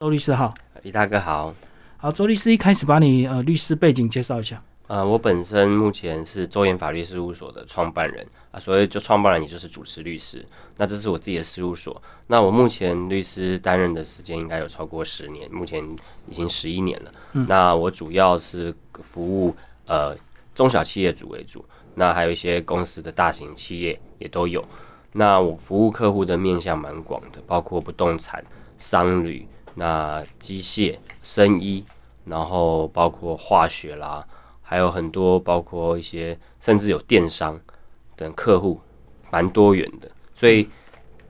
周律师好，李大哥好。好，周律师一开始把你呃律师背景介绍一下。呃，我本身目前是周岩法律事务所的创办人啊，所以就创办人也就是主持律师。那这是我自己的事务所。那我目前律师担任的时间应该有超过十年，目前已经十一年了。那我主要是服务呃中小企业主为主，那还有一些公司的大型企业也都有。那我服务客户的面向蛮广的，包括不动产、商旅、那机械、生医，然后包括化学啦。还有很多，包括一些甚至有电商等客户，蛮多元的。所以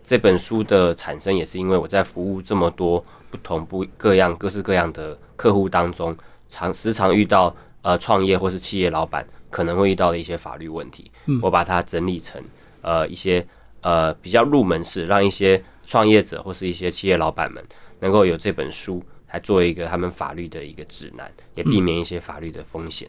这本书的产生也是因为我在服务这么多不同不各样各式各样的客户当中，常时常遇到呃创业或是企业老板可能会遇到的一些法律问题。我把它整理成呃一些呃比较入门式，让一些创业者或是一些企业老板们能够有这本书来做一个他们法律的一个指南，也避免一些法律的风险。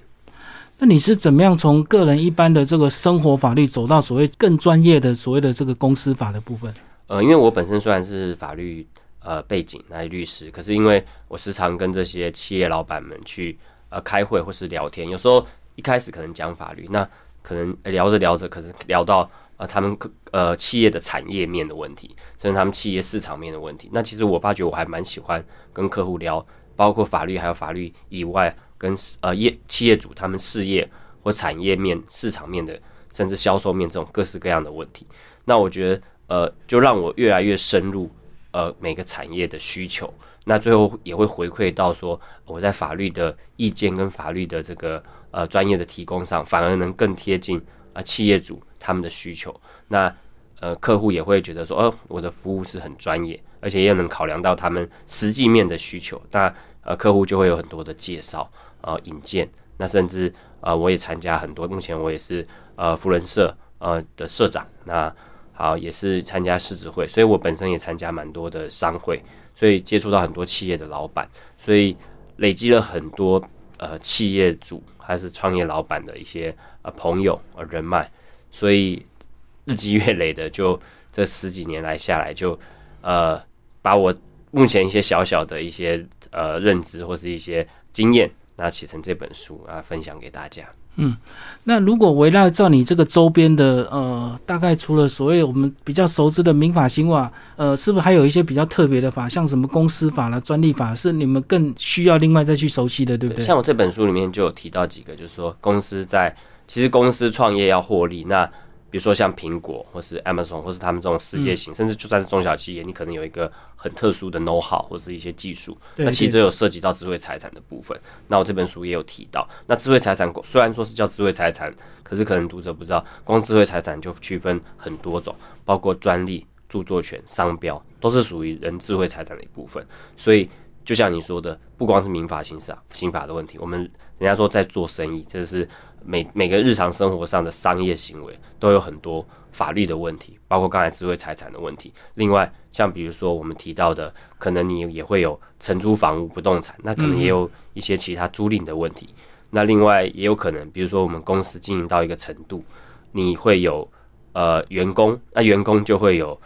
那你是怎么样从个人一般的这个生活法律走到所谓更专业的所谓的这个公司法的部分？呃，因为我本身虽然是法律呃背景，那律师，可是因为我时常跟这些企业老板们去呃开会或是聊天，有时候一开始可能讲法律，那可能聊着聊着，可是聊到呃他们呃企业的产业面的问题，甚至他们企业市场面的问题。那其实我发觉我还蛮喜欢跟客户聊，包括法律还有法律以外。跟呃业企业主他们事业或产业面、市场面的，甚至销售面这种各式各样的问题，那我觉得呃，就让我越来越深入呃每个产业的需求，那最后也会回馈到说我在法律的意见跟法律的这个呃专业的提供上，反而能更贴近啊企业主他们的需求。那呃客户也会觉得说，哦，我的服务是很专业，而且也能考量到他们实际面的需求。那呃客户就会有很多的介绍。呃，引荐，那甚至呃，我也参加很多。目前我也是呃，福人社呃的社长，那好也是参加狮子会，所以我本身也参加蛮多的商会，所以接触到很多企业的老板，所以累积了很多呃企业主还是创业老板的一些呃朋友啊人脉，所以日积月累的，就这十几年来下来，就呃把我目前一些小小的一些呃认知或是一些经验。那写成这本书啊，分享给大家。嗯，那如果围绕照你这个周边的呃，大概除了所谓我们比较熟知的民法、刑法，呃，是不是还有一些比较特别的法，像什么公司法啦、专利法，是你们更需要另外再去熟悉的，对不对？像我这本书里面就有提到几个，就是说公司在其实公司创业要获利，那。比如说像苹果，或是 Amazon，或是他们这种世界型，甚至就算是中小企业，你可能有一个很特殊的 know how 或是一些技术，那其实有涉及到智慧财产的部分。那我这本书也有提到，那智慧财产虽然说是叫智慧财产，可是可能读者不知道，光智慧财产就区分很多种，包括专利、著作权、商标，都是属于人智慧财产的一部分。所以就像你说的，不光是民法、刑法、刑法的问题，我们人家说在做生意，这是。每每个日常生活上的商业行为都有很多法律的问题，包括刚才智慧财产的问题。另外，像比如说我们提到的，可能你也会有承租房屋不动产，那可能也有一些其他租赁的问题。那另外也有可能，比如说我们公司经营到一个程度，你会有呃员工，那员工就会有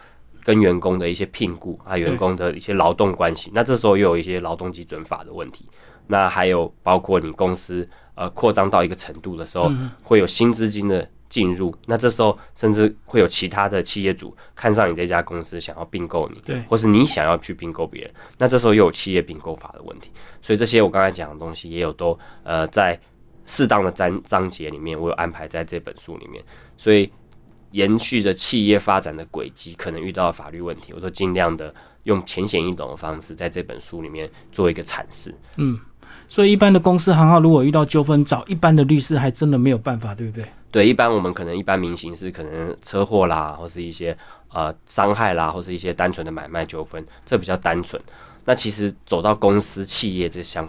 跟员工的一些聘雇啊，员工的一些劳动关系。那这时候又有一些劳动基准法的问题。那还有包括你公司。呃，扩张到一个程度的时候，会有新资金的进入。那这时候，甚至会有其他的企业主看上你这家公司，想要并购你，对，或是你想要去并购别人。那这时候又有企业并购法的问题。所以这些我刚才讲的东西，也有都呃在适当的章章节里面，我有安排在这本书里面。所以延续着企业发展的轨迹，可能遇到的法律问题，我都尽量的用浅显易懂的方式，在这本书里面做一个阐释。嗯。所以，一般的公司行号如果遇到纠纷，找一般的律师还真的没有办法，对不对？对，一般我们可能一般民刑是可能车祸啦，或是一些呃伤害啦，或是一些单纯的买卖纠纷，这比较单纯。那其实走到公司企业这项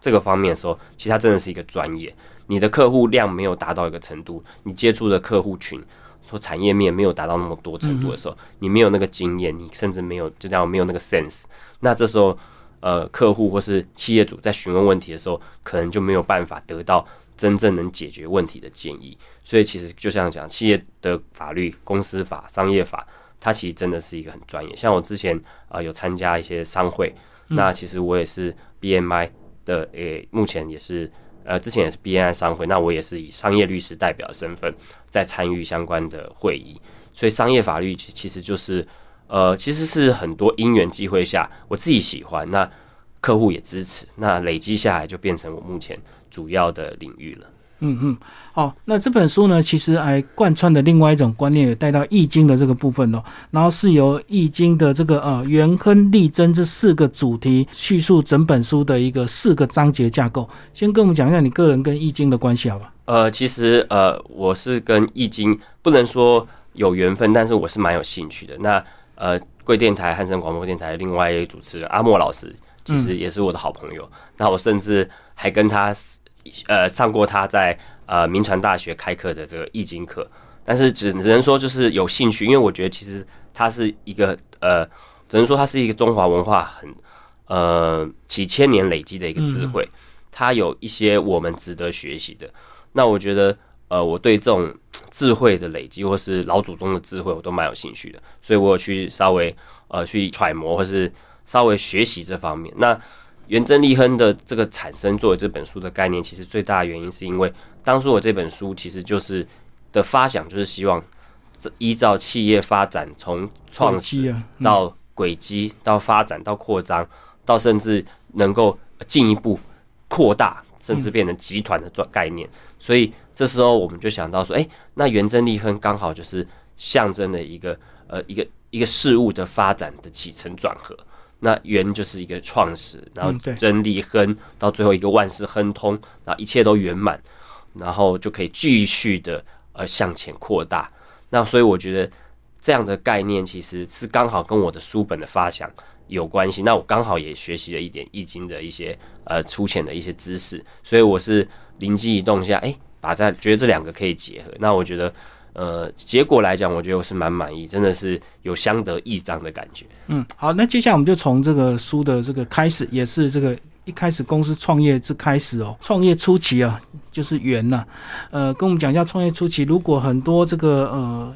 这个方面的时候，其实它真的是一个专业。你的客户量没有达到一个程度，你接触的客户群说产业面没有达到那么多程度的时候，你没有那个经验，你甚至没有就叫没有那个 sense。那这时候。呃，客户或是企业主在询问问题的时候，可能就没有办法得到真正能解决问题的建议。所以，其实就像讲企业的法律、公司法、商业法，它其实真的是一个很专业。像我之前啊，有参加一些商会，那其实我也是 BMI 的，诶，目前也是呃，之前也是 BMI 商会，那我也是以商业律师代表身份在参与相关的会议。所以商业法律其其实就是呃，其实是很多因缘机会下，我自己喜欢，那客户也支持，那累积下来就变成我目前主要的领域了。嗯嗯，好，那这本书呢，其实还贯穿的另外一种观念，也带到易经的这个部分哦。然后是由易经的这个呃元亨利贞这四个主题叙述整本书的一个四个章节架构。先跟我们讲一下你个人跟易经的关系，好吧？呃，其实呃，我是跟易经不能说有缘分，但是我是蛮有兴趣的。那呃，贵电台汉声广播电台另外一个主持人阿莫老师，其实也是我的好朋友。那我甚至还跟他。呃，上过他在呃民传大学开课的这个易经课，但是只只能说就是有兴趣，因为我觉得其实他是一个呃，只能说他是一个中华文化很呃几千年累积的一个智慧，它有一些我们值得学习的。那我觉得呃，我对这种智慧的累积或是老祖宗的智慧，我都蛮有兴趣的，所以我有去稍微呃去揣摩或是稍微学习这方面。那元贞立亨的这个产生作为这本书的概念，其实最大的原因是因为当初我这本书其实就是的发想，就是希望依照企业发展从创始到轨迹到发展到扩张，到甚至能够进一步扩大，甚至变成集团的概念。所以这时候我们就想到说，哎，那元贞立亨刚好就是象征了一个呃一个一个事物的发展的起承转合。那圆就是一个创始，然后真理亨到最后一个万事亨通，然后一切都圆满，然后就可以继续的呃向前扩大。那所以我觉得这样的概念其实是刚好跟我的书本的发想有关系。那我刚好也学习了一点易经的一些呃粗浅的一些知识，所以我是灵机一动下，哎，把这觉得这两个可以结合。那我觉得。呃，结果来讲，我觉得我是蛮满意，真的是有相得益彰的感觉。嗯，好，那接下来我们就从这个书的这个开始，也是这个一开始公司创业之开始哦，创业初期啊，就是缘呐。呃，跟我们讲一下创业初期，如果很多这个呃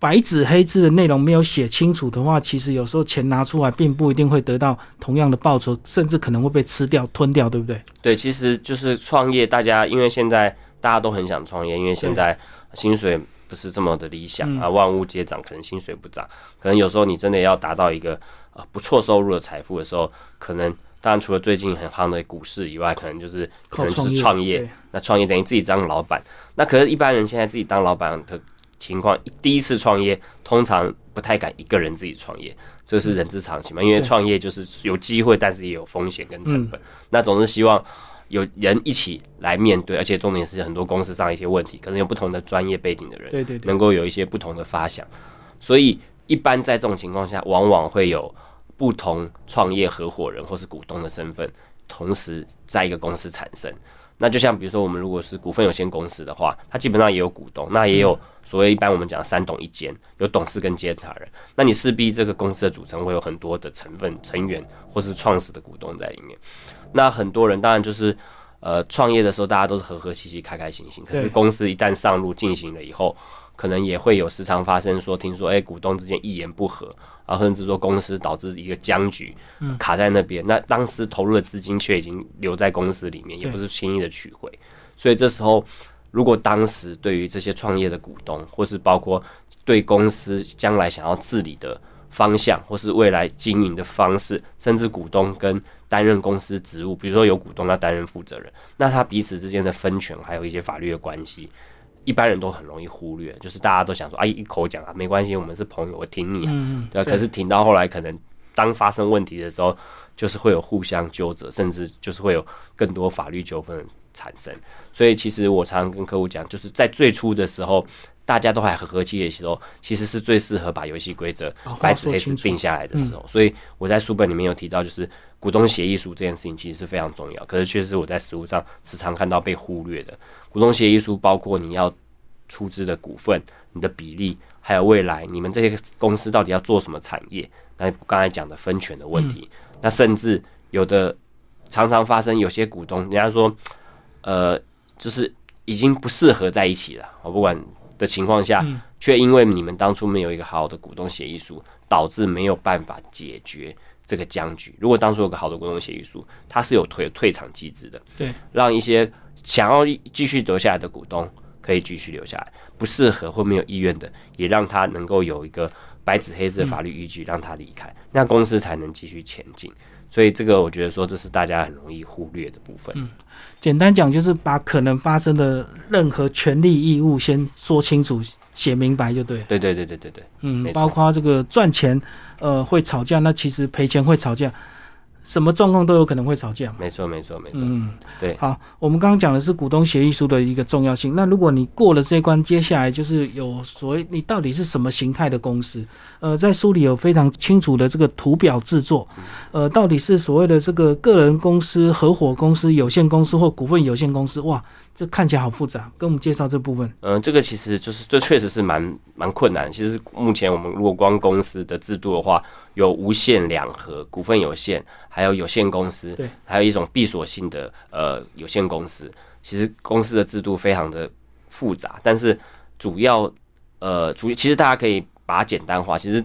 白纸黑字的内容没有写清楚的话，其实有时候钱拿出来，并不一定会得到同样的报酬，甚至可能会被吃掉、吞掉，对不对？对，其实就是创业，大家因为现在大家都很想创业，因为现在薪水。不是这么的理想啊，万物皆涨，可能薪水不涨，可能有时候你真的要达到一个呃不错收入的财富的时候，可能当然除了最近很夯的股市以外，可能就是可能就是创业。那创业等于自己当老板，那可是一般人现在自己当老板的情况，第一次创业通常不太敢一个人自己创业，这是人之常情嘛。因为创业就是有机会，但是也有风险跟成本。那总是希望。有人一起来面对，而且重点是很多公司上一些问题，可能有不同的专业背景的人，对对，能够有一些不同的发想。所以一般在这种情况下，往往会有不同创业合伙人或是股东的身份，同时在一个公司产生。那就像比如说，我们如果是股份有限公司的话，它基本上也有股东，那也有所谓一般我们讲三董一监，有董事跟监察人。那你势必这个公司的组成会有很多的成分成员或是创始的股东在里面。那很多人当然就是，呃，创业的时候大家都是和和气气、开开心心。可是公司一旦上路进行了以后，可能也会有时常发生说，听说哎，股东之间一言不合，啊，甚至说公司导致一个僵局，卡在那边。那当时投入的资金却已经留在公司里面，也不是轻易的取回。所以这时候，如果当时对于这些创业的股东，或是包括对公司将来想要治理的方向，或是未来经营的方式，甚至股东跟担任公司职务，比如说有股东要担任负责人，那他彼此之间的分权，还有一些法律的关系，一般人都很容易忽略。就是大家都想说，啊，一口讲啊，没关系，我们是朋友，我挺你啊，对可是挺到后来，可能当发生问题的时候，就是会有互相纠责，甚至就是会有更多法律纠纷产生。所以，其实我常常跟客户讲，就是在最初的时候。大家都还和和气气的时候，其实是最适合把游戏规则白纸黑字定下来的时候。所以我在书本里面有提到，就是股东协议书这件事情其实是非常重要。可是确实我在实务上时常看到被忽略的。股东协议书包括你要出资的股份、你的比例，还有未来你们这些公司到底要做什么产业。那刚才讲的分权的问题，那甚至有的常常发生，有些股东人家说，呃，就是已经不适合在一起了。我不管。的情况下，却因为你们当初没有一个好的股东协议书，导致没有办法解决这个僵局。如果当初有个好的股东协议书，它是有退退场机制的，对，让一些想要继续留下来的股东可以继续留下来，不适合或没有意愿的，也让他能够有一个白纸黑字的法律依据，让他离开，那公司才能继续前进。所以这个我觉得说，这是大家很容易忽略的部分。嗯简单讲，就是把可能发生的任何权利义务先说清楚、写明白就对了。对对对对对对，嗯包括这个赚钱，呃，会吵架，那其实赔钱会吵架，什么状况都有可能会吵架嘛。没错没错没错。嗯，对好，我们刚刚讲的是股东协议书的一个重要性。那如果你过了这一关，接下来就是有所谓你到底是什么形态的公司？呃，在书里有非常清楚的这个图表制作，呃，到底是所谓的这个个人公司、合伙公司、有限公司或股份有限公司？哇，这看起来好复杂，跟我们介绍这部分。嗯，这个其实就是这确实是蛮蛮困难。其实目前我们如果光公司的制度的话，有无限两合、股份有限，还有有限公司，对，还有一种闭锁性的呃有限公司。其实公司的制度非常的复杂，但是主要呃主其实大家可以把它简单化。其实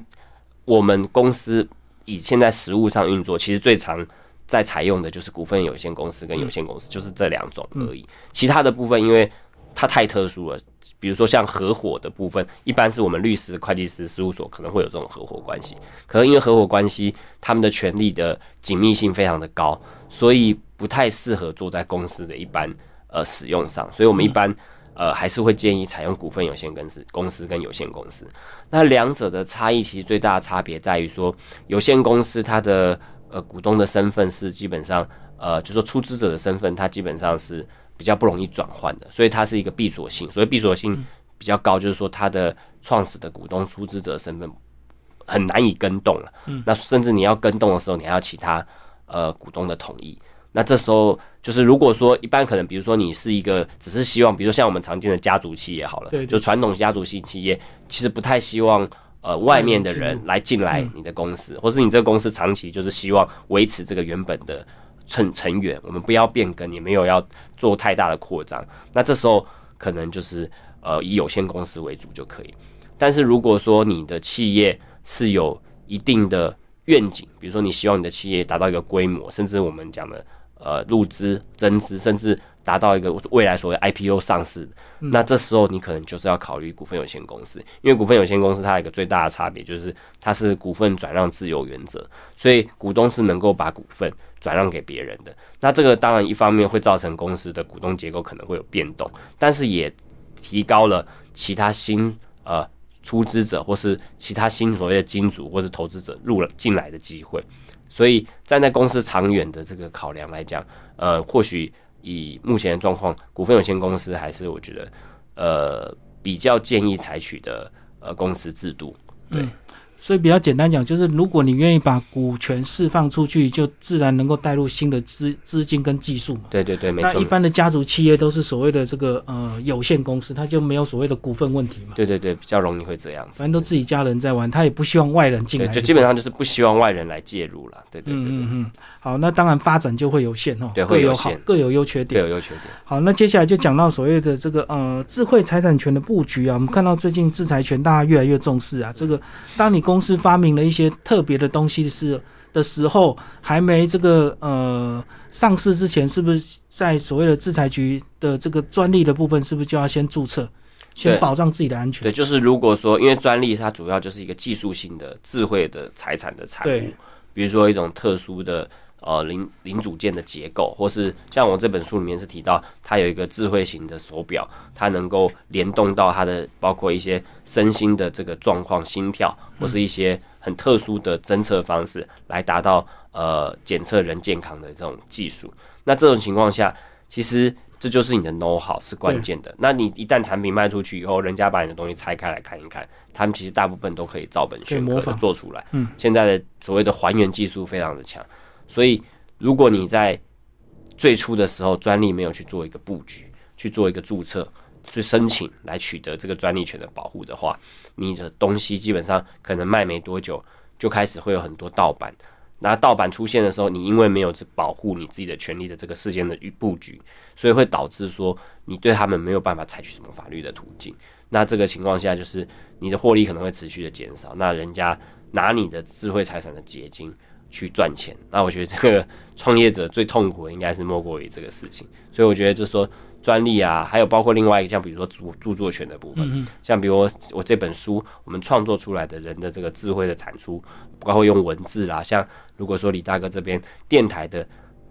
我们公司以现在实务上运作，其实最常在采用的就是股份有限公司跟有限公司，就是这两种而已。其他的部分，因为它太特殊了，比如说像合伙的部分，一般是我们律师、会计师事务所可能会有这种合伙关系。可能因为合伙关系，他们的权利的紧密性非常的高，所以不太适合做在公司的一般呃使用上。所以我们一般呃还是会建议采用股份有限公司、公司跟有限公司。那两者的差异其实最大的差别在于说，有限公司它的呃股东的身份是基本上呃，就说出资者的身份，它基本上是比较不容易转换的，所以它是一个闭锁性。所以闭锁性比较高，就是说它的创始的股东、出资者的身份很难以跟动了。那甚至你要跟动的时候，你还要其他呃股东的同意。那这时候就是如果说一般可能，比如说你是一个只是希望，比如说像我们常见的家族企业好了，对对就传统家族性企业，其实不太希望。呃，外面的人来进来你的公司，或是你这个公司长期就是希望维持这个原本的成成员，我们不要变更，也没有要做太大的扩张。那这时候可能就是呃以有限公司为主就可以。但是如果说你的企业是有一定的愿景，比如说你希望你的企业达到一个规模，甚至我们讲的呃入资、增资，甚至达到一个未来所谓 IPO 上市，那这时候你可能就是要考虑股份有限公司，因为股份有限公司它有一个最大的差别就是它是股份转让自由原则，所以股东是能够把股份转让给别人的。那这个当然一方面会造成公司的股东结构可能会有变动，但是也提高了其他新呃出资者或是其他新所谓的金主或是投资者入了进来的机会。所以站在公司长远的这个考量来讲，呃，或许以目前的状况，股份有限公司还是我觉得呃比较建议采取的呃公司制度。对，所以比较简单讲，就是如果你愿意把股权释放出去，就自然能够带入新的资资金跟技术嘛。对对对，没错那一。般的家族企业都是所谓的这个呃有限公司，它就没有所谓的股份问题嘛，对对对，比较容易会这样子。反正都自己家人在玩，他也不希望外人进对，来。就基本上就是不希望外人来介入了。对对对对，嗯好，那当然发展就会有限哦，对各有好各有优缺点。各有优缺点。好，那接下来就讲到所谓的这个呃智慧财产权的布局啊，我们看到最近制裁权大家越来越重视啊。这个当你公司发明了一些特别的东西是的时候，还没这个呃上市之前，是不是在所谓的制裁局的这个专利的部分，是不是就要先注册，先保障自己的安全？对，就是如果说，因为专利它主要就是一个技术性的智慧的财产的产物，比如说一种特殊的呃零零组件的结构，或是像我这本书里面是提到，它有一个智慧型的手表，它能够联动到它的包括一些身心的这个状况、心跳，或是一些很特殊的侦测方式，来达到呃检测人健康的这种技术。那这种情况下，其实这就是你的 know how 是关键的。那你一旦产品卖出去以后，人家把你的东西拆开来看一看，他们其实大部分都可以照本宣科做出来。嗯，现在的所谓的还原技术非常的强，所以如果你在最初的时候专利没有去做一个布局，去做一个注册。去申请来取得这个专利权的保护的话，你的东西基本上可能卖没多久，就开始会有很多盗版。那盗版出现的时候，你因为没有保护你自己的权利的这个事件的布局，所以会导致说你对他们没有办法采取什么法律的途径。那这个情况下，就是你的获利可能会持续的减少。那人家拿你的智慧财产的结晶去赚钱。那我觉得这个创业者最痛苦的应该是莫过于这个事情。所以我觉得就是说专利啊，还有包括另外一个像比如说著著作权的部分，像比如我我这本书我们创作出来的人的这个智慧的产出，包括用文字啦，像如果说李大哥这边电台的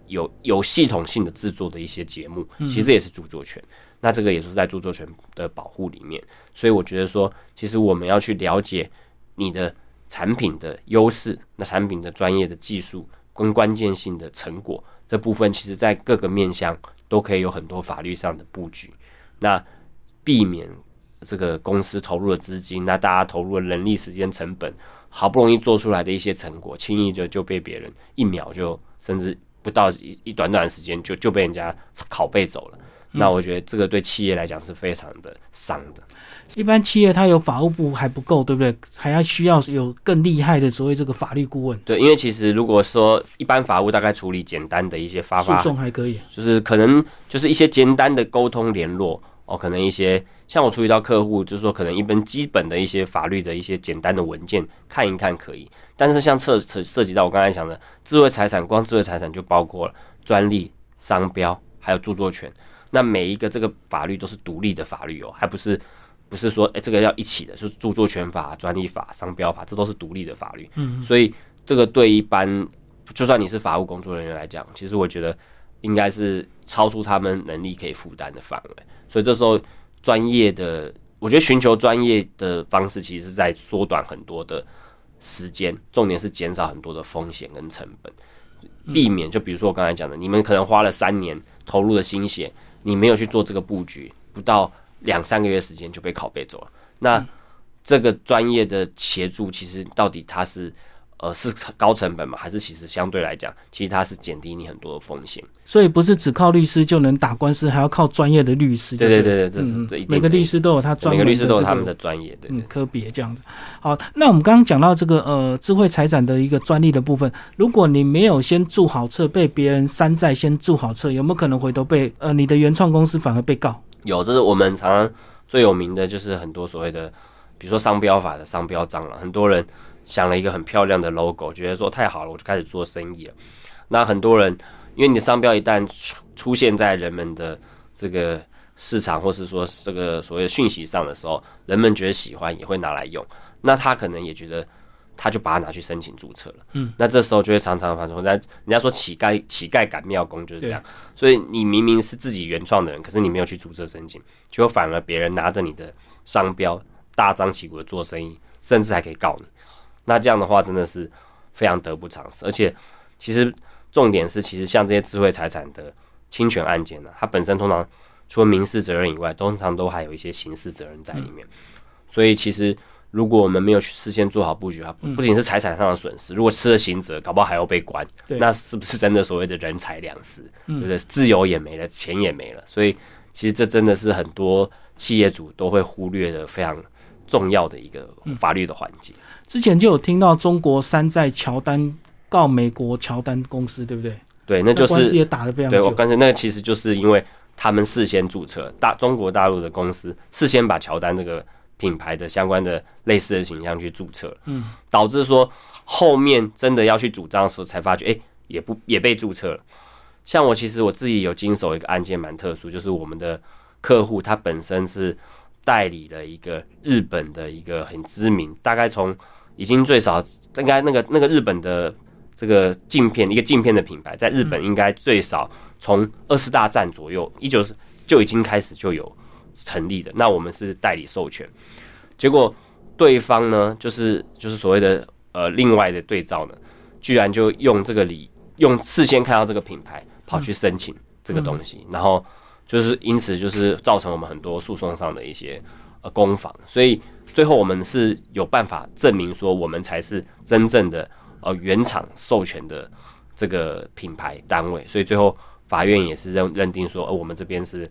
有有系统性的制作的一些节目，其实也是著作权。那这个也是在著作权的保护里面，所以我觉得说，其实我们要去了解你的产品的优势，那产品的专业的技术跟关键性的成果这部分，其实在各个面向都可以有很多法律上的布局，那避免这个公司投入的资金，那大家投入的人力、时间、成本，好不容易做出来的一些成果，轻易就就被别人一秒就甚至不到一一短短的时间就就被人家拷贝走了。那我觉得这个对企业来讲是非常的伤的。一般企业它有法务部还不够，对不对？还要需要有更厉害的所谓这个法律顾问。对，因为其实如果说一般法务大概处理简单的一些发发诉讼还可以，就是可能就是一些简单的沟通联络哦，可能一些像我处理到客户，就是说可能一本基本的一些法律的一些简单的文件看一看可以。但是像涉涉涉及到我刚才讲的智慧财产，光智慧财产就包括了专利、商标还有著作权。那每一个这个法律都是独立的法律哦，还不是不是说哎这个要一起的，是著作权法、专利法、商标法，这都是独立的法律。嗯，所以这个对一般就算你是法务工作人员来讲，其实我觉得应该是超出他们能力可以负担的范围。所以这时候专业的，我觉得寻求专业的方式，其实是在缩短很多的时间，重点是减少很多的风险跟成本，避免就比如说我刚才讲的，你们可能花了三年投入的心血。你没有去做这个布局，不到两三个月时间就被拷贝走了。那这个专业的协助，其实到底它是呃是高成本吗？还是其实相对来讲，其实它是减低你很多的风险？所以不是只靠律师就能打官司，还要靠专业的律师。对对对对，这是这每个律师都有他专每个律师都有他们的专业的科别这样子。好，那我们刚刚讲到这个呃智慧财产的一个专利的部分，如果你没有先注好册，被别人山寨先注好册，有没有可能回头被呃你的原创公司反而被告？有，这是我们常常最有名的就是很多所谓的，比如说商标法的商标蟑螂，很多人想了一个很漂亮的 logo，觉得说太好了，我就开始做生意了。那很多人因为你的商标一旦出出现在人们的这个市场，或是说这个所谓的讯息上的时候，人们觉得喜欢也会拿来用，那他可能也觉得。他就把它拿去申请注册了，嗯，那这时候就会常常发生，那人家说乞丐乞丐赶庙工就是这样，所以你明明是自己原创的人，可是你没有去注册申请，就反而别人拿着你的商标大张旗鼓的做生意，甚至还可以告你。那这样的话真的是非常得不偿失。而且其实重点是，其实像这些智慧财产的侵权案件呢，它本身通常除了民事责任以外，通常都还有一些刑事责任在里面。所以其实。如果我们没有去事先做好布局啊，不仅是财产上的损失，如果吃了刑责，搞不好还要被关，那是不是真的所谓的人财两失？对不对？自由也没了，钱也没了，所以其实这真的是很多企业主都会忽略的非常重要的一个法律的环节。之前就有听到中国山寨乔丹告美国乔丹公司，对不对？对，那就是也打得非常对我刚才那个其实就是因为他们事先注册大中国大陆的公司，事先把乔丹这个。品牌的相关的类似的形象去注册，嗯，导致说后面真的要去主张的时候，才发觉，哎，也不也被注册了。像我其实我自己有经手一个案件，蛮特殊，就是我们的客户他本身是代理了一个日本的一个很知名，大概从已经最少应该那个那个日本的这个镜片一个镜片的品牌，在日本应该最少从二十大战左右一九就已经开始就有。成立的，那我们是代理授权，结果对方呢，就是就是所谓的呃另外的对照呢，居然就用这个理用事先看到这个品牌跑去申请这个东西，然后就是因此就是造成我们很多诉讼上的一些呃攻防，所以最后我们是有办法证明说我们才是真正的呃原厂授权的这个品牌单位，所以最后法院也是认认定说，呃我们这边是。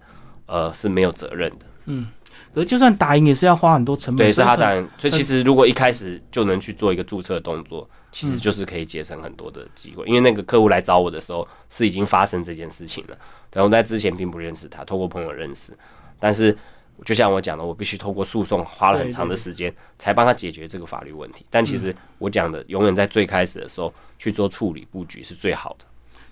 呃，是没有责任的。嗯，可是就算打赢也是要花很多成本。对，是他打赢。所以其实如果一开始就能去做一个注册动作，其实就是可以节省很多的机会。因为那个客户来找我的时候是已经发生这件事情了，然后在之前并不认识他，透过朋友认识。但是就像我讲的，我必须透过诉讼花了很长的时间，才帮他解决这个法律问题。但其实我讲的，永远在最开始的时候去做处理布局是最好的。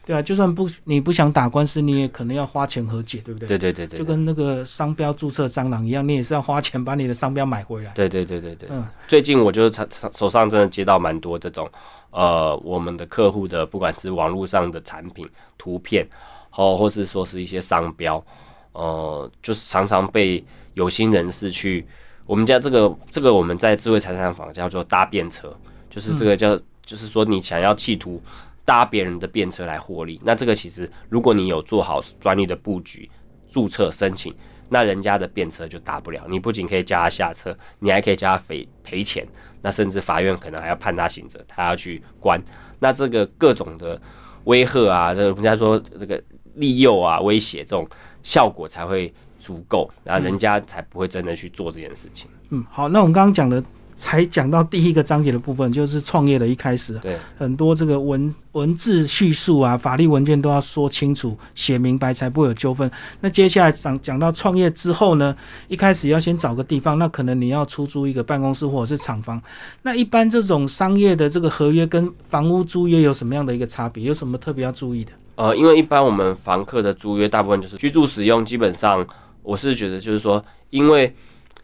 对啊，就算不你不想打官司，你也可能要花钱和解，对不对？对对对对，就跟那个商标注册蟑螂一样，你也是要花钱把你的商标买回来。对对对对对。嗯，最近我就手上真的接到蛮多这种，呃，我们的客户的不管是网络上的产品图片，或或是说是一些商标，呃，就是常常被有心人士去，我们家这个这个我们在智慧财产法叫做搭便车，就是这个叫就是说你想要企图。搭别人的便车来获利，那这个其实如果你有做好专利的布局、注册申请，那人家的便车就搭不了。你不仅可以叫他下车，你还可以叫他赔赔钱，那甚至法院可能还要判他刑责，他要去关。那这个各种的威吓啊，这人家说这个利诱啊、威胁这种效果才会足够，然后人家才不会真的去做这件事情。嗯，好，那我们刚刚讲的。才讲到第一个章节的部分，就是创业的一开始，对很多这个文文字叙述啊，法律文件都要说清楚、写明白，才不会有纠纷。那接下来讲讲到创业之后呢，一开始要先找个地方，那可能你要出租一个办公室或者是厂房。那一般这种商业的这个合约跟房屋租约有什么样的一个差别？有什么特别要注意的？呃，因为一般我们房客的租约大部分就是居住使用，基本上我是觉得就是说，因为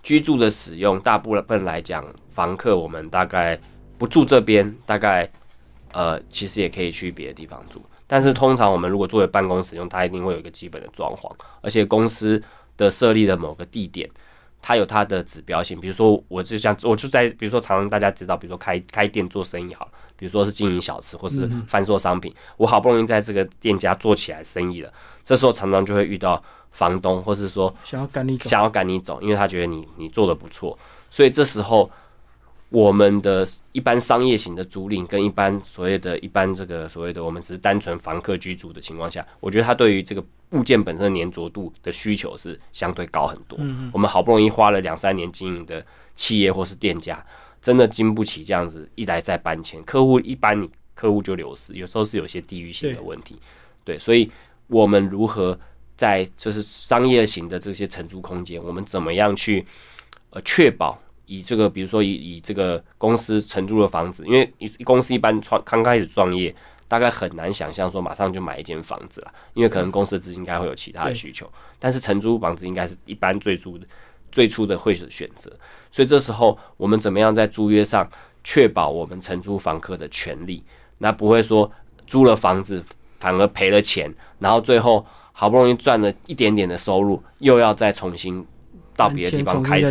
居住的使用大部分来讲。房客，我们大概不住这边，大概呃，其实也可以去别的地方住。但是通常我们如果作为办公使用，它一定会有一个基本的装潢，而且公司的设立的某个地点，它有它的指标性。比如说，我就像我就在，比如说常常大家知道，比如说开开店做生意好，比如说是经营小吃或是贩售商品，我好不容易在这个店家做起来生意了，这时候常常就会遇到房东，或是说想要赶你走，想要赶你走，因为他觉得你你做的不错，所以这时候。我们的一般商业型的租赁跟一般所谓的一般这个所谓的我们只是单纯房客居住的情况下，我觉得它对于这个物件本身的粘着度的需求是相对高很多。嗯我们好不容易花了两三年经营的企业或是店家，真的经不起这样子一来再搬迁，客户一般你客户就流失，有时候是有些地域性的问题。对，所以我们如何在就是商业型的这些承租空间，我们怎么样去呃确保？以这个，比如说以以这个公司承租的房子，因为一公司一般创刚开始创业，大概很难想象说马上就买一间房子了，因为可能公司的资金应该会有其他的需求。但是承租房子应该是一般最初的最初的会是选择，所以这时候我们怎么样在租约上确保我们承租房客的权利？那不会说租了房子反而赔了钱，然后最后好不容易赚了一点点的收入，又要再重新。到别的地方开始，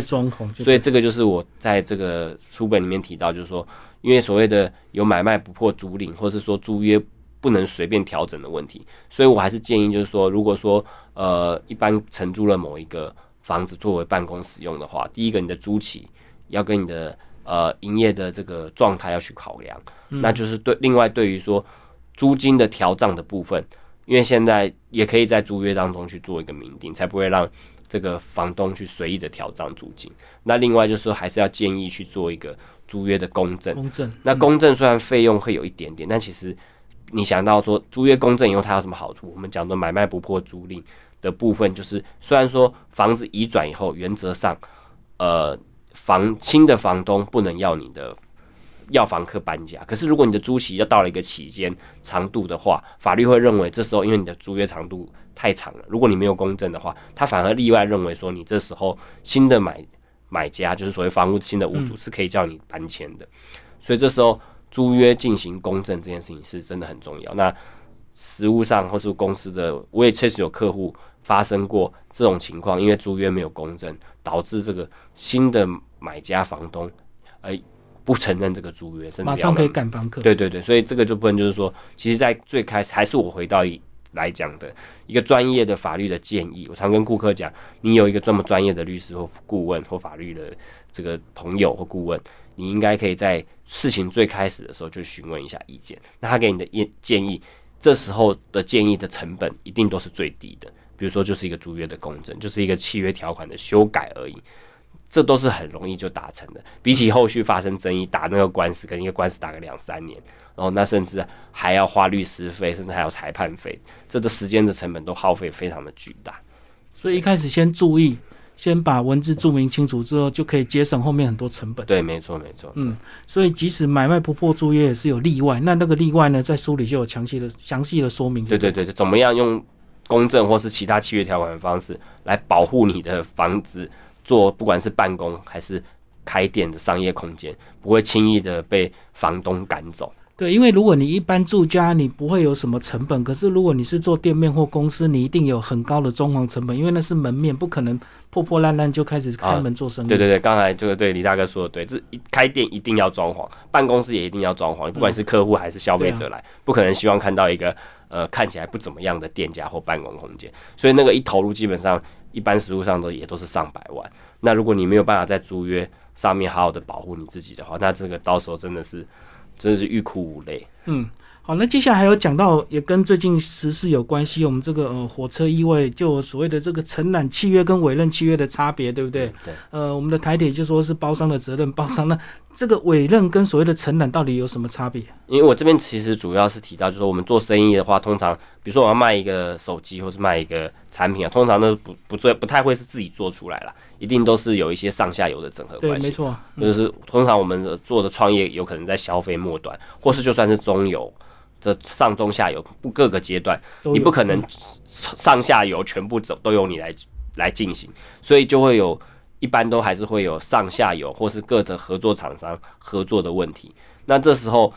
所以这个就是我在这个书本里面提到，就是说，因为所谓的有买卖不破租赁，或是说租约不能随便调整的问题，所以我还是建议，就是说，如果说呃一般承租了某一个房子作为办公使用的话，第一个你的租期要跟你的呃营业的这个状态要去考量，那就是对另外对于说租金的调账的部分，因为现在也可以在租约当中去做一个明定，才不会让。这个房东去随意的调涨租金，那另外就是说，还是要建议去做一个租约的公证。公证，那公证虽然费用会有一点点，但其实你想到说租约公证以后它有什么好处？我们讲的买卖不破租赁的部分，就是虽然说房子移转以后，原则上，呃，房新的房东不能要你的。要房客搬家，可是如果你的租期要到了一个期间长度的话，法律会认为这时候因为你的租约长度太长了，如果你没有公证的话，他反而例外认为说你这时候新的买买家就是所谓房屋新的屋主是可以叫你搬迁的，所以这时候租约进行公证这件事情是真的很重要。那实物上或是公司的，我也确实有客户发生过这种情况，因为租约没有公证，导致这个新的买家房东呃。不承认这个租约，甚至马上可以赶房客。对对对，所以这个就不能就是说，其实，在最开始还是我回到来讲的一个专业的法律的建议。我常跟顾客讲，你有一个这么专业的律师或顾问或法律的这个朋友或顾问，你应该可以在事情最开始的时候就询问一下意见。那他给你的建建议，这时候的建议的成本一定都是最低的。比如说，就是一个租约的公证，就是一个契约条款的修改而已。这都是很容易就达成的，比起后续发生争议打那个官司，跟一个官司打个两三年，然后那甚至还要花律师费，甚至还有裁判费，这个时间的成本都耗费非常的巨大。所以一开始先注意先把文字注明清楚之后，就可以节省后面很多成本。对，没错，没错。嗯，所以即使买卖不破租约也是有例外，那那个例外呢，在书里就有详细的详细的说明。对对对，怎么样用公证或是其他契约条款的方式来保护你的房子，做不管是办公还是开店的商业空间，不会轻易的被房东赶走。对，因为如果你一般住家，你不会有什么成本。可是如果你是做店面或公司，你一定有很高的装潢成本，因为那是门面，不可能破破烂烂就开始开门做生意。对对对，刚才这个对李大哥说的对，这一开店一定要装潢，办公室也一定要装潢，不管是客户还是消费者来，不可能希望看到一个呃看起来不怎么样的店家或办公空间。所以那个一投入，基本上一般实物上都也都是上百万。那如果你没有办法在租约上面好好的保护你自己的话，那这个到时候真的是。真的是欲哭无泪。嗯，好，那接下来还有讲到，也跟最近时事有关系。我们这个呃火车意外，就所谓的这个承揽契约跟委任契约的差别，对不对？对。呃，我们的台铁就说是包商的责任，包商那这个委任跟所谓的承揽到底有什么差别？因为我这边其实主要是提到，就是说我们做生意的话，通常比如说我要卖一个手机，或是卖一个产品啊，通常都不不做，不太会是自己做出来了。一定都是有一些上下游的整合关系，没错。就是通常我们做的创业有可能在消费末端，或是就算是中游的上中下游不各个阶段，你不可能上下游全部走都由你来来进行，所以就会有一般都还是会有上下游或是各的合作厂商合作的问题。那这时候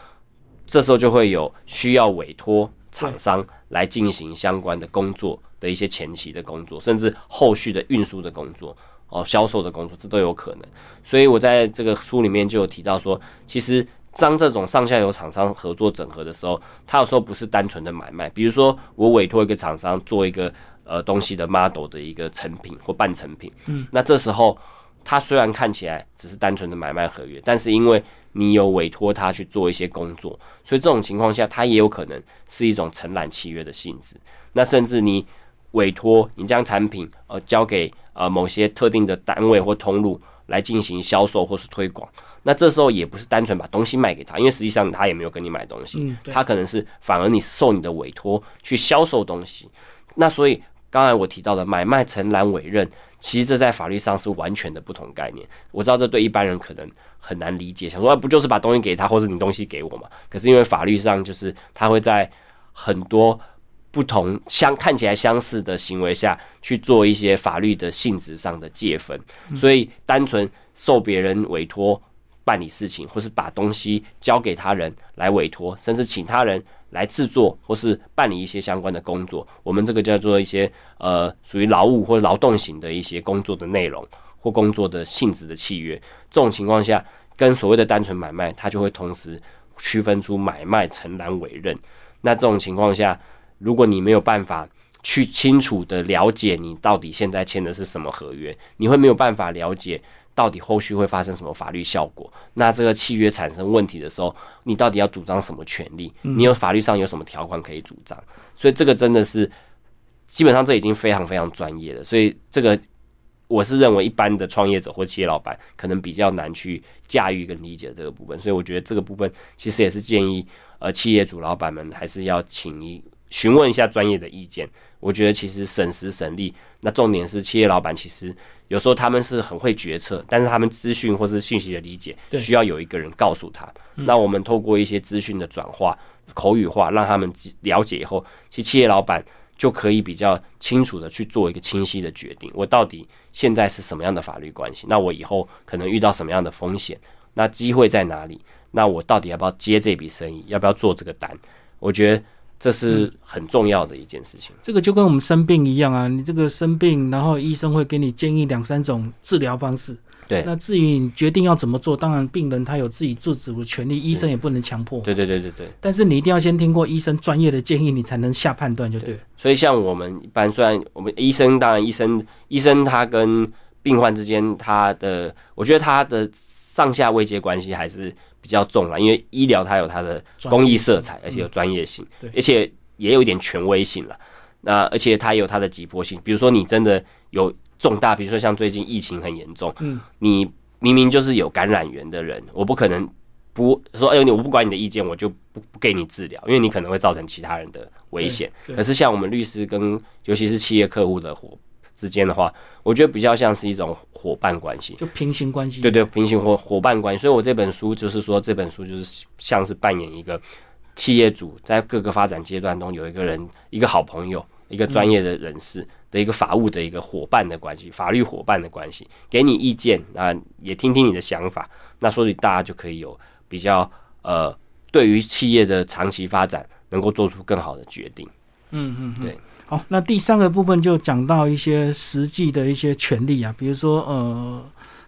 这时候就会有需要委托厂商来进行相关的工作的一些前期的工作，甚至后续的运输的工作。哦，销售的工作这都有可能，所以我在这个书里面就有提到说，其实当这种上下游厂商合作整合的时候，它有时候不是单纯的买卖，比如说我委托一个厂商做一个呃东西的 model 的一个成品或半成品，嗯，那这时候它虽然看起来只是单纯的买卖合约，但是因为你有委托他去做一些工作，所以这种情况下，它也有可能是一种承揽契约的性质，那甚至你。委托你将产品呃交给呃某些特定的单位或通路来进行销售或是推广，那这时候也不是单纯把东西卖给他，因为实际上他也没有跟你买东西，他可能是反而你受你的委托去销售东西。那所以刚才我提到的买卖承揽委任，其实这在法律上是完全的不同概念。我知道这对一般人可能很难理解，想说不就是把东西给他，或者你东西给我嘛？可是因为法律上就是他会在很多。不同相看起来相似的行为下去做一些法律的性质上的界分，所以单纯受别人委托办理事情，或是把东西交给他人来委托，甚至请他人来制作或是办理一些相关的工作，我们这个叫做一些呃属于劳务或者劳动型的一些工作的内容或工作的性质的契约，这种情况下跟所谓的单纯买卖，它就会同时区分出买卖承揽委任。那这种情况下。如果你没有办法去清楚的了解你到底现在签的是什么合约，你会没有办法了解到底后续会发生什么法律效果。那这个契约产生问题的时候，你到底要主张什么权利？你有法律上有什么条款可以主张？所以这个真的是基本上这已经非常非常专业了。所以这个我是认为一般的创业者或企业老板可能比较难去驾驭跟理解这个部分。所以我觉得这个部分其实也是建议呃企业主老板们还是要请一。询问一下专业的意见，我觉得其实省时省力。那重点是企业老板其实有时候他们是很会决策，但是他们资讯或是信息的理解需要有一个人告诉他。那我们透过一些资讯的转化、口语化，让他们了解以后，其实企业老板就可以比较清楚的去做一个清晰的决定：我到底现在是什么样的法律关系？那我以后可能遇到什么样的风险？那机会在哪里？那我到底要不要接这笔生意？要不要做这个单？我觉得。这是很重要的一件事情。这个就跟我们生病一样啊，你这个生病，然后医生会给你建议两三种治疗方式。对。那至于你决定要怎么做，当然病人他有自己做主的权利，医生也不能强迫。对对对对对。但是你一定要先听过医生专业的建议，你才能下判断，就对。所以像我们一般，虽然我们医生，当然医生医生他跟病患之间，他的我觉得他的上下位阶关系还是。比较重了，因为医疗它有它的公益色彩，而且有专业性，而且也有一点权威性了。那而且它也有它的急迫性，比如说你真的有重大，比如说像最近疫情很严重，嗯，你明明就是有感染源的人，我不可能不说，哎呦，你我不管你的意见，我就不不给你治疗，因为你可能会造成其他人的危险。可是像我们律师跟尤其是企业客户的伙之间的话，我觉得比较像是一种伙伴关系，就平行关系。对对，平行伙伙伴关系。所以我这本书就是说，这本书就是像是扮演一个企业主在各个发展阶段中有一个人一个好朋友，一个专业的人士的一个法务的一个伙伴的关系，法律伙伴的关系，给你意见啊，也听听你的想法。那所以大家就可以有比较呃，对于企业的长期发展能够做出更好的决定。嗯嗯，对。好，那第三个部分就讲到一些实际的一些权利啊，比如说呃，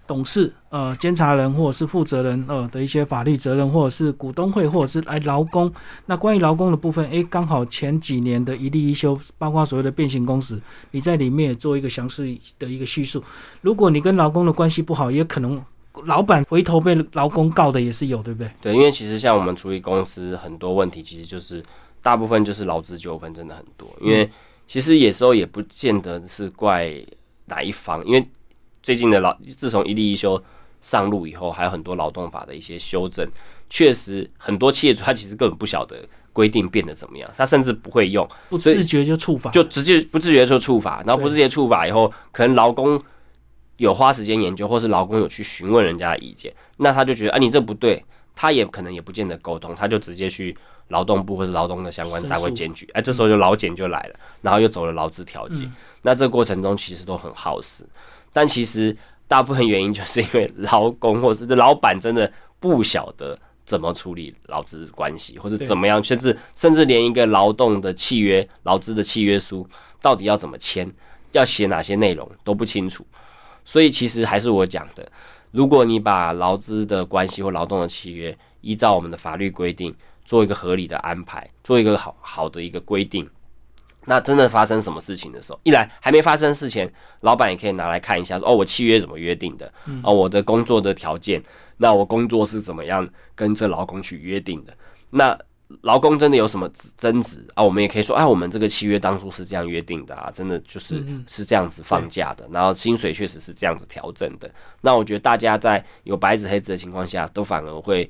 董事、呃，监察人或者是负责人呃的一些法律责任，或者是股东会，或者是来劳工。那关于劳工的部分，哎，刚好前几年的一例一休，包括所谓的变形公司，你在里面也做一个详细的一个叙述。如果你跟劳工的关系不好，也可能老板回头被劳工告的也是有，对不对？对，因为其实像我们处理公司很多问题，其实就是大部分就是劳资纠纷，真的很多，因为。其实有时候也不见得是怪哪一方，因为最近的劳自从一例一休上路以后，还有很多劳动法的一些修正，确实很多企业主他其实根本不晓得规定变得怎么样，他甚至不会用，不自觉就触法，就直接不自觉就触法，然后不自觉触法以后，可能劳工有花时间研究，或是劳工有去询问人家的意见，那他就觉得啊你这不对，他也可能也不见得沟通，他就直接去。劳动部或者劳动的相关单位检举，哎，这时候就劳检就来了，然后又走了劳资调解，那这个过程中其实都很耗时，但其实大部分原因就是因为劳工或者是老板真的不晓得怎么处理劳资关系，或者怎么样，甚至甚至连一个劳动的契约、劳资的契约书到底要怎么签，要写哪些内容都不清楚，所以其实还是我讲的，如果你把劳资的关系或劳动的契约依照我们的法律规定。做一个合理的安排，做一个好好的一个规定。那真的发生什么事情的时候，一来还没发生事前，老板也可以拿来看一下，说哦，我契约怎么约定的？哦，我的工作的条件，那我工作是怎么样跟这劳工去约定的？那劳工真的有什么争执啊？我们也可以说，哎，我们这个契约当初是这样约定的啊，真的就是是这样子放假的，然后薪水确实是这样子调整的。那我觉得大家在有白纸黑字的情况下，都反而会。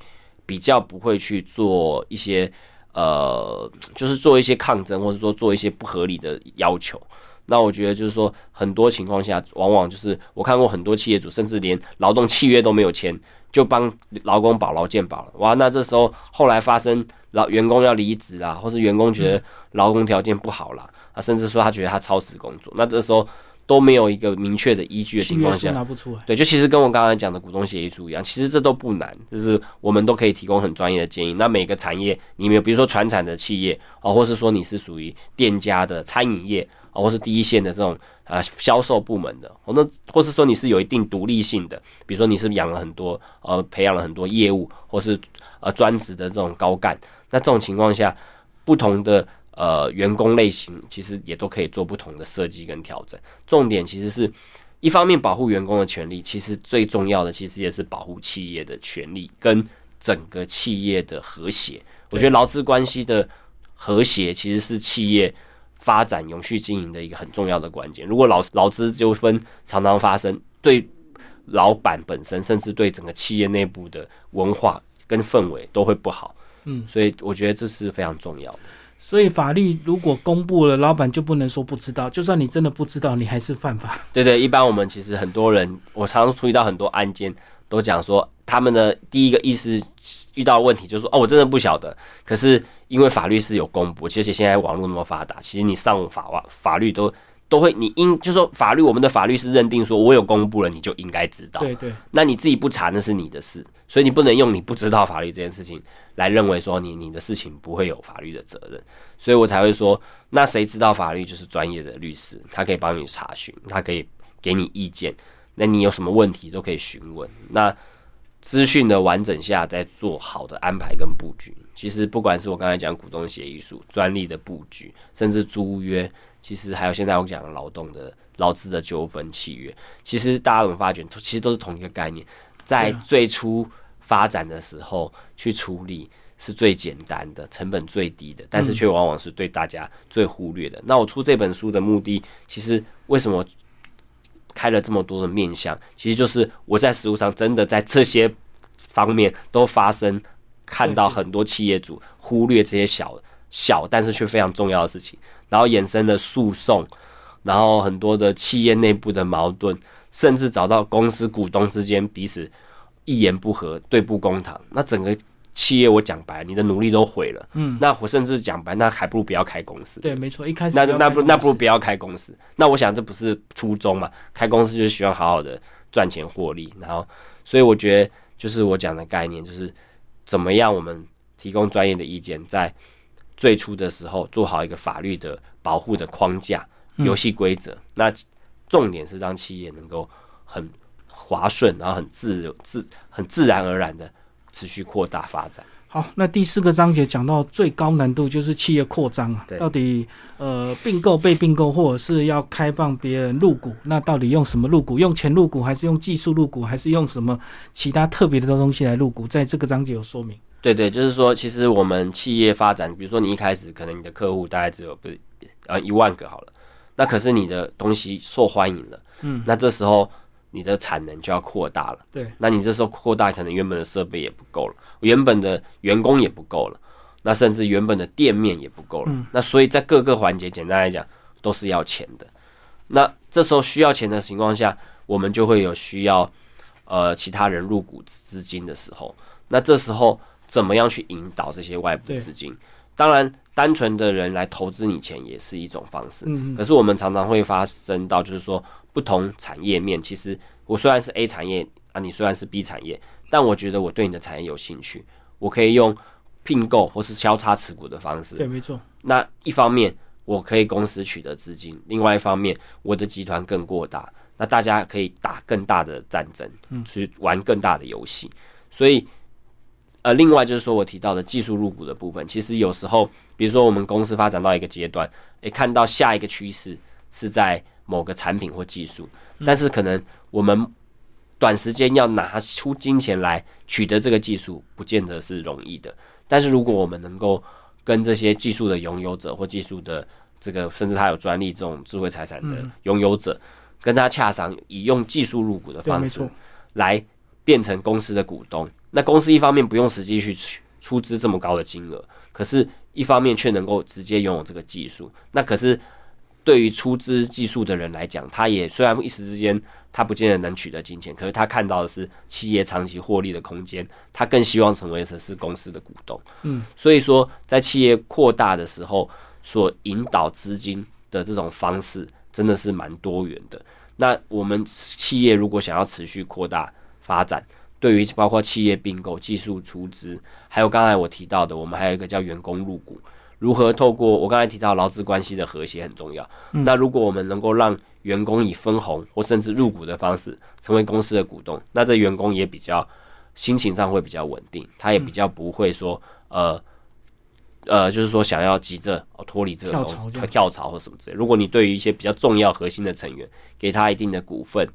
比较不会去做一些呃，就是做一些抗争，或者说做一些不合理的要求。那我觉得就是说，很多情况下，往往就是我看过很多企业主，甚至连劳动契约都没有签，就帮劳工保劳健保了。哇，那这时候后来发生劳员工要离职啦，或是员工觉得劳工条件不好啦，啊，甚至说他觉得他超时工作，那这时候。都没有一个明确的依据的情况下，拿不出来。对，就其实跟我刚才讲的股东协议书一样，其实这都不难，就是我们都可以提供很专业的建议。那每个产业，你们比如说传产的企业啊，或是说你是属于店家的餐饮业啊，或是第一线的这种啊销售部门的，那或是说你是有一定独立性的，比如说你是养了很多呃培养了很多业务，或是呃专职的这种高干，那这种情况下，不同的。呃，员工类型其实也都可以做不同的设计跟调整。重点其实是一方面保护员工的权利，其实最重要的其实也是保护企业的权利跟整个企业的和谐。我觉得劳资关系的和谐其实是企业发展永续经营的一个很重要的关键。如果劳劳资纠纷常常发生，对老板本身，甚至对整个企业内部的文化跟氛围都会不好。嗯，所以我觉得这是非常重要的。所以法律如果公布了，老板就不能说不知道。就算你真的不知道，你还是犯法。对对，一般我们其实很多人，我常常处理到很多案件，都讲说他们的第一个意思遇到问题就是说，哦，我真的不晓得。可是因为法律是有公布，其实现在网络那么发达，其实你上法网法律都。都会，你应就说法律，我们的法律是认定说，我有公布了，你就应该知道。对对。那你自己不查，那是你的事，所以你不能用你不知道法律这件事情来认为说你你的事情不会有法律的责任。所以我才会说，那谁知道法律就是专业的律师，他可以帮你查询，他可以给你意见。那你有什么问题都可以询问。那资讯的完整下，再做好的安排跟布局。其实不管是我刚才讲股东协议书、专利的布局，甚至租约。其实还有现在我讲的劳动的劳资的纠纷契约，其实大家怎么发觉，其实都是同一个概念。在最初发展的时候去处理是最简单的，成本最低的，但是却往往是对大家最忽略的。那我出这本书的目的，其实为什么开了这么多的面向？其实就是我在实务上真的在这些方面都发生，看到很多企业主忽略这些小小但是却非常重要的事情。然后衍生了诉讼，然后很多的企业内部的矛盾，甚至找到公司股东之间彼此一言不合、对簿公堂，那整个企业我讲白，你的努力都毁了。嗯，那我甚至讲白，那还不如不要开公司。对，没错，一开始那那不那不如不要开公司。那我想这不是初衷嘛？开公司就是希望好好的赚钱获利，然后所以我觉得就是我讲的概念，就是怎么样我们提供专业的意见，在最初的时候做好一个法律的保护的框架、游戏规则。那重点是让企业能够很滑顺，然后很自自很自然而然的持续扩大发展。好，那第四个章节讲到最高难度就是企业扩张啊，到底呃并购被并购，或者是要开放别人入股，那到底用什么入股？用钱入股，还是用技术入股，还是用什么其他特别的东西来入股？在这个章节有说明。对对，就是说，其实我们企业发展，比如说你一开始可能你的客户大概只有不呃一万个好了，那可是你的东西受欢迎了，嗯，那这时候。你的产能就要扩大了，对，那你这时候扩大，可能原本的设备也不够了，原本的员工也不够了，那甚至原本的店面也不够了，那所以在各个环节，简单来讲都是要钱的。那这时候需要钱的情况下，我们就会有需要呃其他人入股资金的时候，那这时候怎么样去引导这些外部资金？当然，单纯的人来投资你钱也是一种方式，嗯，可是我们常常会发生到就是说。不同产业面，其实我虽然是 A 产业啊，你虽然是 B 产业，但我觉得我对你的产业有兴趣，我可以用并购或是交叉持股的方式。对，没错。那一方面我可以公司取得资金，另外一方面我的集团更过大，那大家可以打更大的战争，去玩更大的游戏。所以，呃，另外就是说我提到的技术入股的部分，其实有时候，比如说我们公司发展到一个阶段，诶，看到下一个趋势是在。某个产品或技术，但是可能我们短时间要拿出金钱来取得这个技术，不见得是容易的。但是如果我们能够跟这些技术的拥有者或技术的这个，甚至他有专利这种智慧财产的拥有者，跟他洽商，以用技术入股的方式来变成公司的股东，那公司一方面不用实际去出资这么高的金额，可是一方面却能够直接拥有这个技术，那可是。对于出资技术的人来讲，他也虽然一时之间他不见得能取得金钱，可是他看到的是企业长期获利的空间，他更希望成为的是公司的股东。嗯，所以说在企业扩大的时候，所引导资金的这种方式真的是蛮多元的。那我们企业如果想要持续扩大发展，对于包括企业并购、技术出资，还有刚才我提到的，我们还有一个叫员工入股。如何透过我刚才提到劳资关系的和谐很重要。那如果我们能够让员工以分红或甚至入股的方式成为公司的股东，那这员工也比较心情上会比较稳定，他也比较不会说呃呃，就是说想要急着脱离这个公司跳槽或什么之类。如果你对于一些比较重要核心的成员给他一定的股份，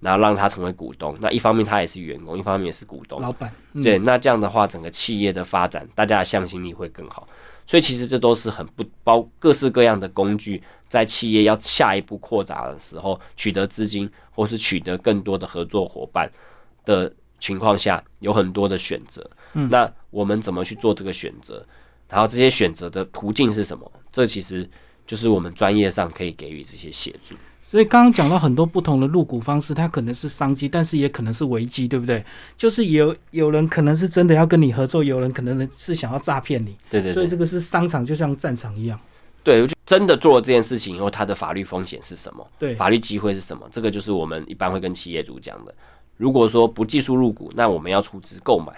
然后让他成为股东，那一方面他也是员工，一方面也是股东，老板对，那这样的话整个企业的发展，大家的向心力会更好。所以其实这都是很不包各式各样的工具，在企业要下一步扩展的时候，取得资金或是取得更多的合作伙伴的情况下，有很多的选择。嗯，那我们怎么去做这个选择？然后这些选择的途径是什么？这其实就是我们专业上可以给予这些协助。所以刚刚讲到很多不同的入股方式，它可能是商机，但是也可能是危机，对不对？就是有有人可能是真的要跟你合作，有人可能是想要诈骗你。对对。所以这个是商场就像战场一样。对，就真的做了这件事情以后，它的法律风险是什么？对，法律机会是什么？这个就是我们一般会跟企业主讲的。如果说不技术入股，那我们要出资购买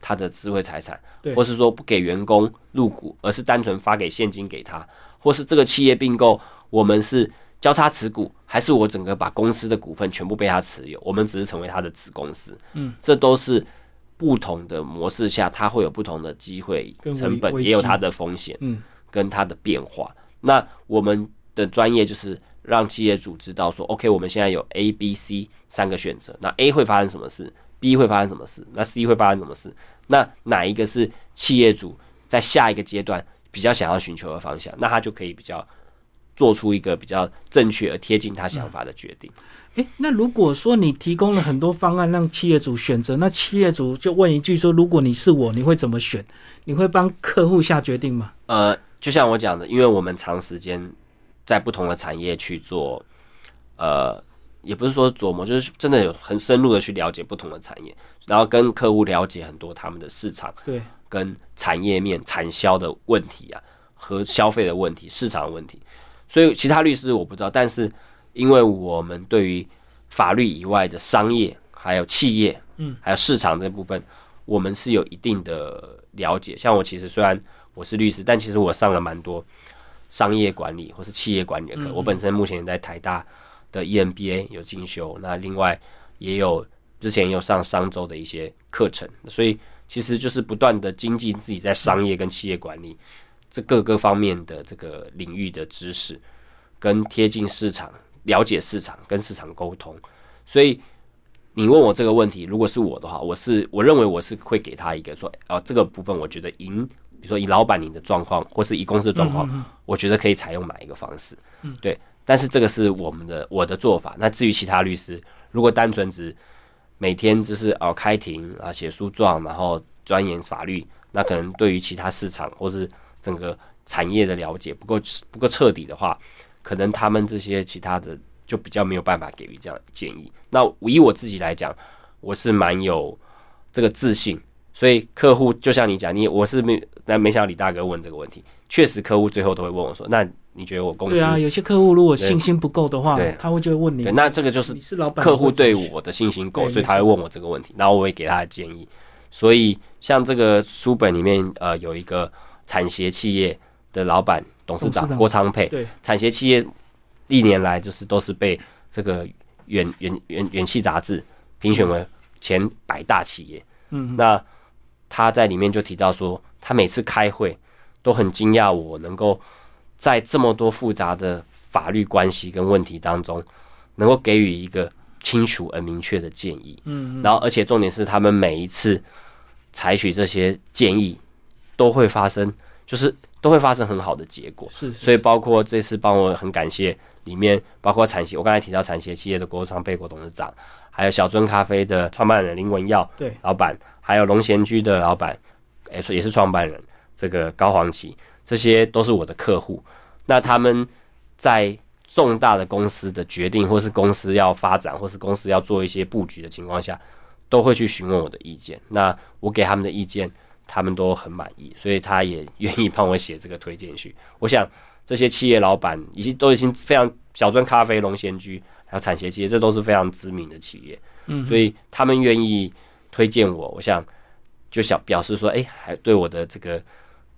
他的智慧财产，或是说不给员工入股，而是单纯发给现金给他，或是这个企业并购，我们是。交叉持股，还是我整个把公司的股份全部被他持有？我们只是成为他的子公司。嗯，这都是不同的模式下，它会有不同的机会成本，也有它的风险，嗯，跟它的变化。那我们的专业就是让企业主知道说，OK，我们现在有 A、B、C 三个选择。那 A 会发生什么事？B 会发生什么事？那 C 会发生什么事？那哪一个是企业主在下一个阶段比较想要寻求的方向？那他就可以比较。做出一个比较正确而贴近他想法的决定。诶，那如果说你提供了很多方案让企业主选择，那企业主就问一句说：如果你是我，你会怎么选？你会帮客户下决定吗？呃，就像我讲的，因为我们长时间在不同的产业去做，呃，也不是说琢磨，就是真的有很深入的去了解不同的产业，然后跟客户了解很多他们的市场，对，跟产业面、产销的问题啊，和消费的问题、市场的问题。所以其他律师我不知道，但是因为我们对于法律以外的商业、还有企业，嗯，还有市场这部分，我们是有一定的了解。像我其实虽然我是律师，但其实我上了蛮多商业管理或是企业管理的课。我本身目前在台大的 EMBA 有进修，那另外也有之前也有上商周的一些课程，所以其实就是不断的精进自己在商业跟企业管理这各个方面的这个领域的知识，跟贴近市场、了解市场、跟市场沟通。所以你问我这个问题，如果是我的话，我是我认为我是会给他一个说，哦，这个部分我觉得赢，比如说以老板你的状况，或是以公司的状况，我觉得可以采用哪一个方式？嗯，对。但是这个是我们的我的做法。那至于其他律师，如果单纯只每天就是哦开庭啊写诉状，然后钻研法律，那可能对于其他市场或是整个产业的了解不够不够彻底的话，可能他们这些其他的就比较没有办法给予这样的建议。那以我自己来讲，我是蛮有这个自信，所以客户就像你讲，你我是没那没想到李大哥问这个问题，确实客户最后都会问我说，那你觉得我公司对啊，有些客户如果信心不够的话，他会就会问你对，，那这个就是你是老板，客户对我的信心够，所以他会问我这个问题，然后我会给他的建议。所以像这个书本里面，呃，有一个产协企业的老板董事长郭昌佩，对，产协企业历年来就是都是被这个远远远远气杂志评选为前百大企业。嗯，那他在里面就提到说，他每次开会都很惊讶，我能够在这么多复杂的法律关系跟问题当中，能够给予一个清楚而明确的建议。嗯，然后而且重点是，他们每一次采取这些建议，都会发生，就是都会发生很好的结果。是，是所以包括这次帮我很感谢里面，包括产协，我刚才提到产协企业的郭昌贝国董事长，还有小樽咖啡的创办人林文耀对，老板，还有龙贤居的老板，也是也是创办人，这个高黄旗，这些都是我的客户。那他们在重大的公司的决定，或是公司要发展，或是公司要做一些布局的情况下，都会去询问我的意见。那我给他们的意见，他们都很满意，所以他也愿意帮我写这个推荐序。我想这些企业老板已经都已经非常小樽咖啡、龙仙居还有产协企业，这都是非常知名的企业，嗯，所以他们愿意推荐我，我想就想表示说，哎、还对我的这个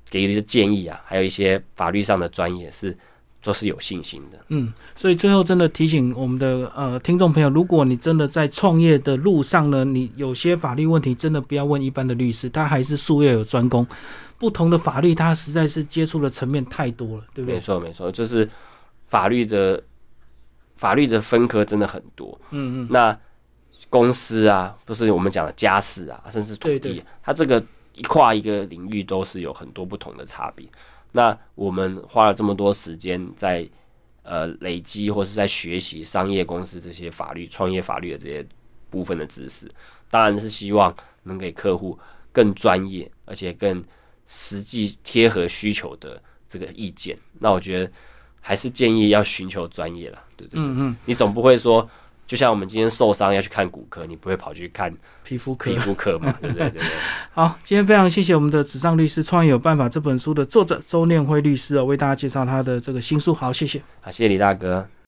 给予的建议啊，还有一些法律上的专业是都是有信心的。嗯，所以最后真的提醒我们的呃听众朋友，如果你真的在创业的路上呢，你有些法律问题，真的不要问一般的律师，他还是术业有专攻。不同的法律，他实在是接触的层面太多了，对不对？没错，没错，就是法律的法律的分科真的很多。嗯嗯，那公司啊，不是我们讲的家事啊，甚至土地，它这个一跨一个领域都是有很多不同的差别。那我们花了这么多时间在呃累积或是在学习商业公司这些法律、创业法律的这些部分的知识，当然是希望能给客户更专业而且更实际贴合需求的这个意见。那我觉得还是建议要寻求专业了，对对对。嗯嗯，你总不会说，就像我们今天受伤要去看骨科，你不会跑去看皮肤科皮。肤科嘛？对不对？对不对？好，今天非常谢谢我们的纸上律师《创业有办法》这本书的作者周念辉律师哦，为大家介绍他的这个新书。好，谢谢。好，谢谢李大哥。